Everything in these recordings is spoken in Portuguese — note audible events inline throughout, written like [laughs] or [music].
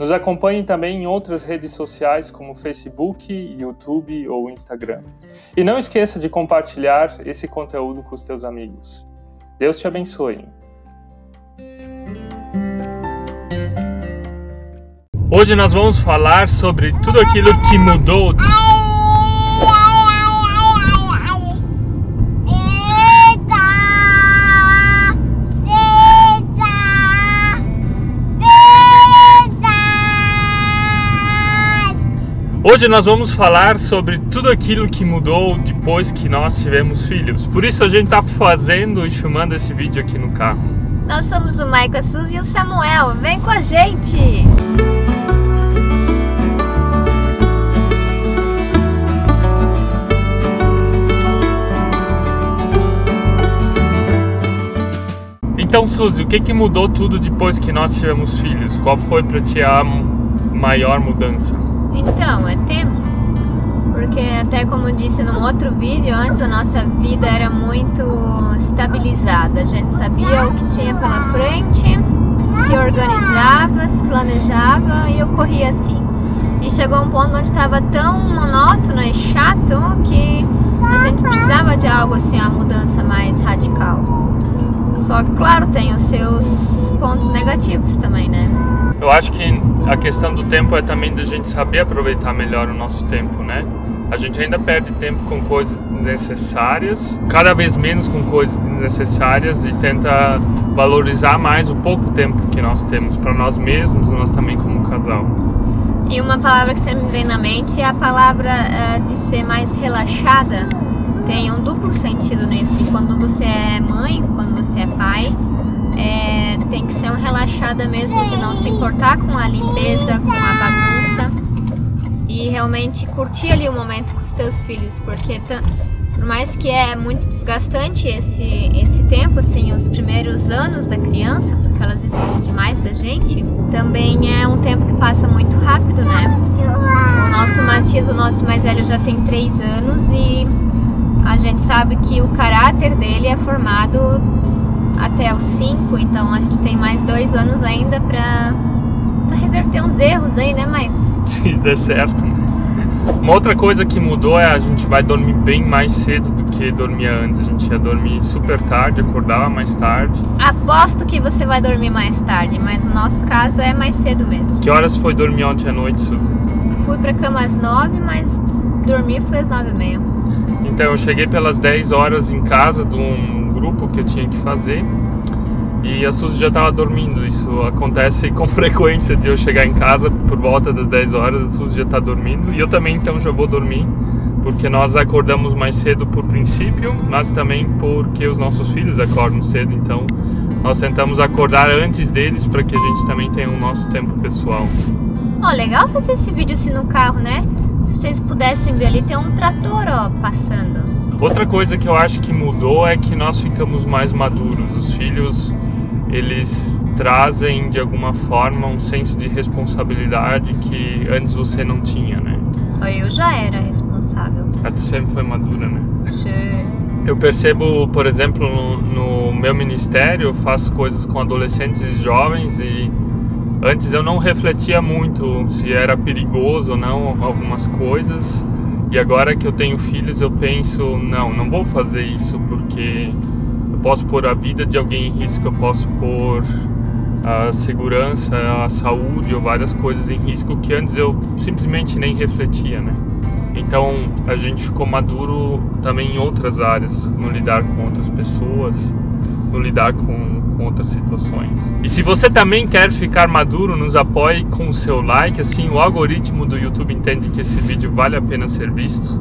Nos acompanhe também em outras redes sociais como Facebook, YouTube ou Instagram. E não esqueça de compartilhar esse conteúdo com os teus amigos. Deus te abençoe. Hoje nós vamos falar sobre tudo aquilo que mudou Hoje nós vamos falar sobre tudo aquilo que mudou depois que nós tivemos filhos. Por isso a gente está fazendo e filmando esse vídeo aqui no carro. Nós somos o Maico, a Suzy e o Samuel. Vem com a gente! Então, Suzy, o que, que mudou tudo depois que nós tivemos filhos? Qual foi para ti a maior mudança? Então, é tempo. Porque até como eu disse num outro vídeo, antes a nossa vida era muito estabilizada. A gente sabia o que tinha pela frente, se organizava, se planejava e ocorria assim. E chegou um ponto onde estava tão monótono e chato que a gente precisava de algo assim, uma mudança mais radical. Só que, claro, tem os seus pontos negativos também, né? Eu acho que a questão do tempo é também da gente saber aproveitar melhor o nosso tempo, né? A gente ainda perde tempo com coisas desnecessárias, cada vez menos com coisas desnecessárias e tenta valorizar mais o pouco tempo que nós temos para nós mesmos, nós também como casal. E uma palavra que sempre me vem na mente é a palavra uh, de ser mais relaxada. Tem um duplo sentido nisso. Quando você é mãe, quando você é pai, um relaxada mesmo de não se importar com a limpeza, com a bagunça e realmente curtir ali o momento com os teus filhos, porque por mais que é muito desgastante esse, esse tempo, assim, os primeiros anos da criança, porque elas exigem demais da gente, também é um tempo que passa muito rápido, né? O nosso Matias, o nosso mais velho, já tem três anos e a gente sabe que o caráter dele é formado até os 5, então a gente tem mais dois anos ainda pra, pra reverter uns erros aí, né, Maicon? Se [laughs] der certo. Uma outra coisa que mudou é a gente vai dormir bem mais cedo do que dormia antes. A gente ia dormir super tarde, acordava mais tarde. Aposto que você vai dormir mais tarde, mas no nosso caso é mais cedo mesmo. Que horas foi dormir ontem à noite, Suzy? Fui pra cama às 9, mas dormir foi às 9 e meia. Então eu cheguei pelas 10 horas em casa de um grupo que eu tinha que fazer e a Suzy já estava dormindo. Isso acontece com [laughs] frequência de eu chegar em casa por volta das 10 horas, a Suzy já está dormindo e eu também então já vou dormir, porque nós acordamos mais cedo por princípio, mas também porque os nossos filhos acordam cedo, então nós tentamos acordar antes deles para que a gente também tenha o nosso tempo pessoal. Ó, oh, legal fazer esse vídeo assim no carro, né? Se vocês pudessem ver ali, tem um trator, ó, passando. Outra coisa que eu acho que mudou é que nós ficamos mais maduros. Os filhos, eles trazem de alguma forma um senso de responsabilidade que antes você não tinha, né? Eu já era responsável. A tu sempre foi madura, né? Sim. Eu percebo, por exemplo, no, no meu ministério, eu faço coisas com adolescentes e jovens e antes eu não refletia muito se era perigoso ou não algumas coisas e agora que eu tenho filhos, eu penso, não, não vou fazer isso porque eu posso pôr a vida de alguém em risco, eu posso pôr a segurança, a saúde ou várias coisas em risco que antes eu simplesmente nem refletia, né? Então a gente ficou maduro também em outras áreas, no lidar com outras pessoas, lidar com com outras situações. E se você também quer ficar maduro, nos apoie com o seu like, assim o algoritmo do YouTube entende que esse vídeo vale a pena ser visto.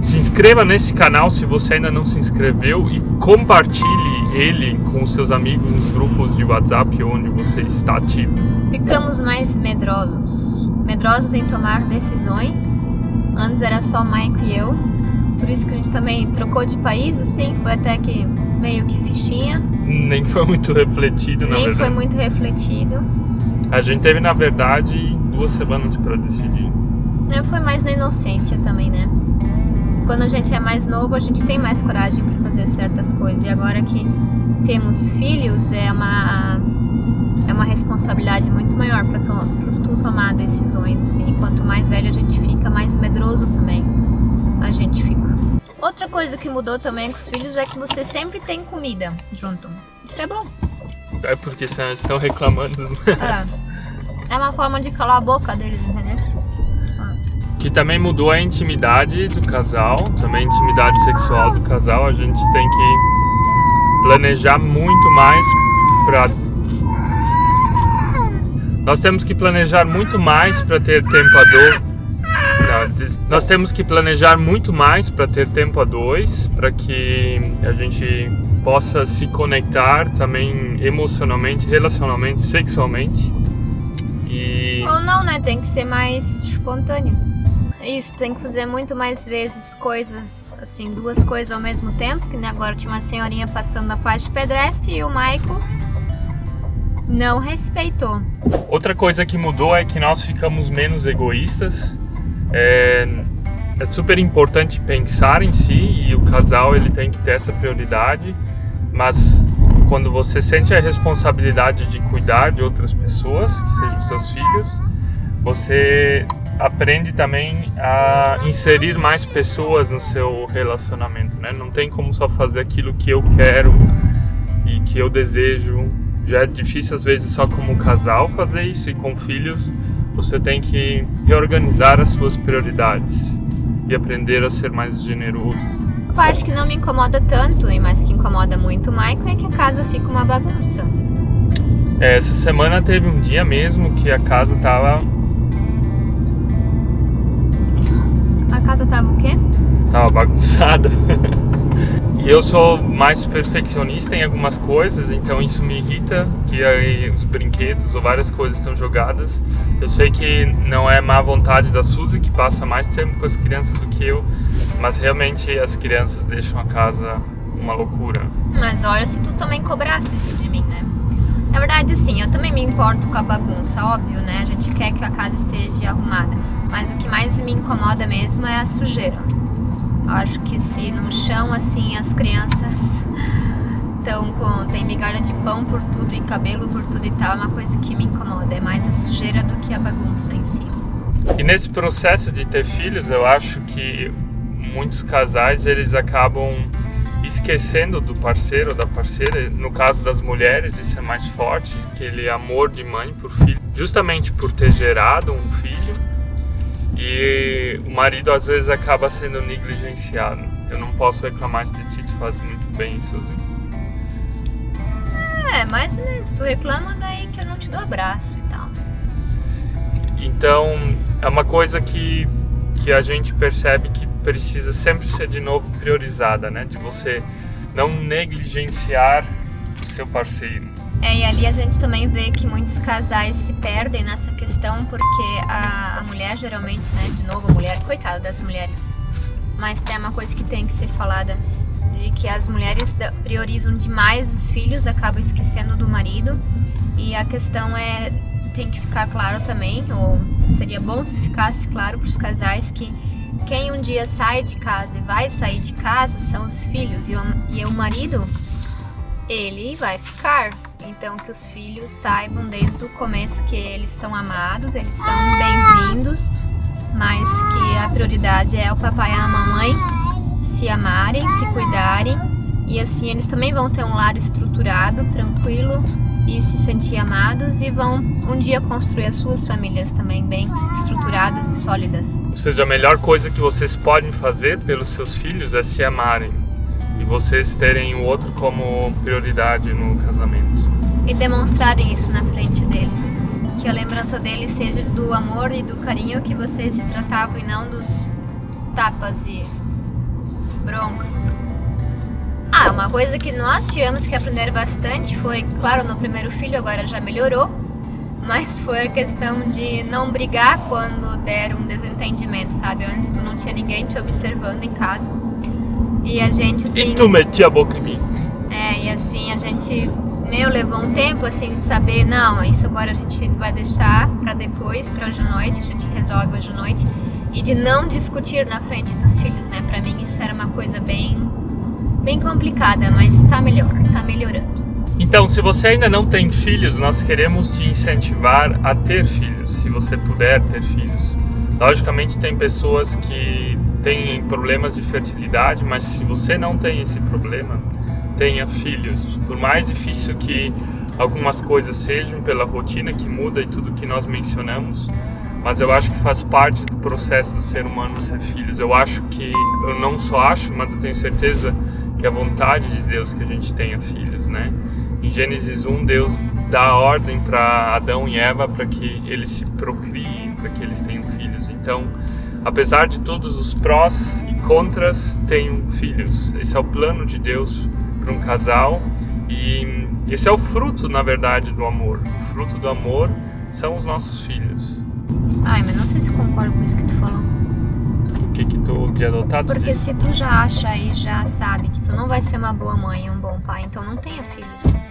Se inscreva nesse canal se você ainda não se inscreveu e compartilhe ele com seus amigos nos grupos de WhatsApp onde você está ativo. Ficamos mais medrosos, medrosos em tomar decisões. Antes era só Mike e eu, por visto que a gente também trocou de país, assim, foi até que meio que fichinha. Nem foi muito refletido, na Nem verdade. foi muito refletido. A gente teve, na verdade, duas semanas para decidir. Né, Foi mais na inocência também, né? Quando a gente é mais novo, a gente tem mais coragem para fazer certas coisas. E agora que temos filhos, é uma é uma responsabilidade muito maior para to tu tomar decisões assim. Quanto mais velho a gente fica, mais medroso também a gente fica. Outra coisa que mudou também com os filhos é que você sempre tem comida junto. Isso é bom. É porque senão eles estão reclamando. né? [laughs] É. É uma forma de calar a boca deles, entendeu? Que também mudou a intimidade do casal, também a intimidade sexual do casal. A gente tem que planejar muito mais para. Nós temos que planejar muito mais para ter tempo a dois. Nós temos que planejar muito mais para ter tempo a dois, para que a gente possa se conectar também emocionalmente, relacionalmente, sexualmente. E Ou não, né? Tem que ser mais espontâneo. Isso, tem que fazer muito mais vezes coisas, assim, duas coisas ao mesmo tempo. Que nem agora tinha uma senhorinha passando na faixa de pedestre e o Michael não respeitou. Outra coisa que mudou é que nós ficamos menos egoístas. É, é super importante pensar em si e o casal ele tem que ter essa prioridade, mas quando você sente a responsabilidade de cuidar de outras pessoas, que sejam seus filhos, você aprende também a inserir mais pessoas no seu relacionamento, né? Não tem como só fazer aquilo que eu quero e que eu desejo. Já é difícil às vezes só como casal fazer isso e com filhos você tem que reorganizar as suas prioridades e aprender a ser mais generoso. A parte que não me incomoda tanto, e mas que incomoda muito o Michael, é que a casa fica uma bagunça. É, Essa semana teve um dia mesmo que a casa tava, A casa tava o quê? tava bagunçada. [laughs] e eu sou mais perfeccionista em algumas coisas, então isso me irrita, que aí os brinquedos ou várias coisas estão jogadas. Eu sei que não é má vontade da Suzy, que passa mais tempo com as crianças do que eu, mas realmente as crianças deixam a casa uma loucura. Mas olha se tu também cobrasse isso de mim, né? Na verdade, sim, eu também me importo com a bagunça, óbvio, né? A gente quer que a casa esteja arrumada. Mas o que mais me incomoda mesmo é a sujeira. Acho que se no chão, assim, as crianças estão com. tem migalha de pão por tudo e cabelo por tudo e tal, é uma coisa que me incomoda. É mais a sujeira do que a bagunça em si. E nesse processo de ter filhos, eu acho que muitos casais eles acabam esquecendo do parceiro da parceira. No caso das mulheres, isso é mais forte, aquele amor de mãe por filho, justamente por ter gerado um filho. E o marido às vezes acaba sendo negligenciado. Eu não posso reclamar se de ti tu faz muito bem, Suzy. É, mais ou menos. Tu reclama daí que eu não te dou abraço e tal. Então, é uma coisa que, que a gente percebe que precisa sempre ser de novo priorizada, né? De você não negligenciar o seu parceiro. É, e ali a gente também vê que muitos casais se perdem nessa questão porque a, a mulher geralmente, né, de novo a mulher, coitada das mulheres, mas tem uma coisa que tem que ser falada, de que as mulheres priorizam demais os filhos, acabam esquecendo do marido, e a questão é, tem que ficar claro também, ou seria bom se ficasse claro para os casais que quem um dia sai de casa e vai sair de casa são os filhos, e o, e o marido ele vai ficar. Então que os filhos saibam desde o começo que eles são amados, eles são bem-vindos, mas que a prioridade é o papai e a mamãe se amarem, se cuidarem e assim eles também vão ter um lar estruturado, tranquilo e se sentir amados e vão um dia construir as suas famílias também bem estruturadas e sólidas. Ou seja, a melhor coisa que vocês podem fazer pelos seus filhos é se amarem e vocês terem o outro como prioridade no casamento. E demonstrarem isso na frente deles. Que a lembrança deles seja do amor e do carinho que vocês se tratavam e não dos tapas e broncas. Ah, uma coisa que nós tivemos que aprender bastante foi, claro, no primeiro filho agora já melhorou, mas foi a questão de não brigar quando der um desentendimento, sabe? Antes tu não tinha ninguém te observando em casa. E a gente assim. E tu metia a boca em mim. É, e assim a gente. Meu, levou um tempo assim de saber, não, isso agora a gente vai deixar pra depois, pra hoje à noite, a gente resolve hoje à noite. E de não discutir na frente dos filhos, né? Pra mim isso era uma coisa bem, bem complicada, mas tá melhor, tá melhorando. Então, se você ainda não tem filhos, nós queremos te incentivar a ter filhos, se você puder ter filhos. Logicamente, tem pessoas que têm problemas de fertilidade, mas se você não tem esse problema, tenha filhos. Por mais difícil que algumas coisas sejam pela rotina que muda e tudo que nós mencionamos, mas eu acho que faz parte do processo do ser humano ser filhos. Eu acho que, eu não só acho, mas eu tenho certeza que é a vontade de Deus que a gente tenha filhos, né? Em Gênesis 1, Deus dá ordem para Adão e Eva para que eles se procriem, para que eles tenham filhos. Então, apesar de todos os prós e contras, tenham filhos. Esse é o plano de Deus para um casal e esse é o fruto, na verdade, do amor. O fruto do amor são os nossos filhos. Ai, mas não sei se concordo com isso que tu falou. O que que tu de adotado? Porque se tu já acha e já sabe que tu não vai ser uma boa mãe e um bom pai, então não tenha filhos.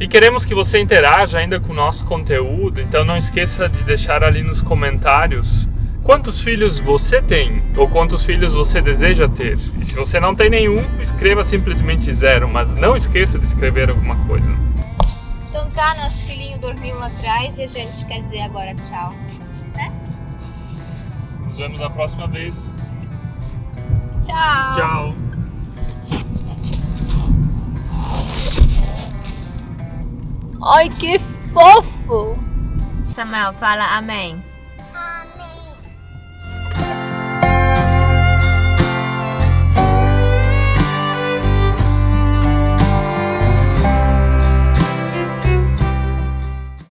E queremos que você interaja ainda com o nosso conteúdo, então não esqueça de deixar ali nos comentários quantos filhos você tem ou quantos filhos você deseja ter. E se você não tem nenhum, escreva simplesmente zero, mas não esqueça de escrever alguma coisa. Então tá, nosso filhinho dormiu lá atrás e a gente quer dizer agora tchau. Né? Nos vemos na próxima vez. Tchau! Tchau! Ai, que fofo! Samuel, fala amém.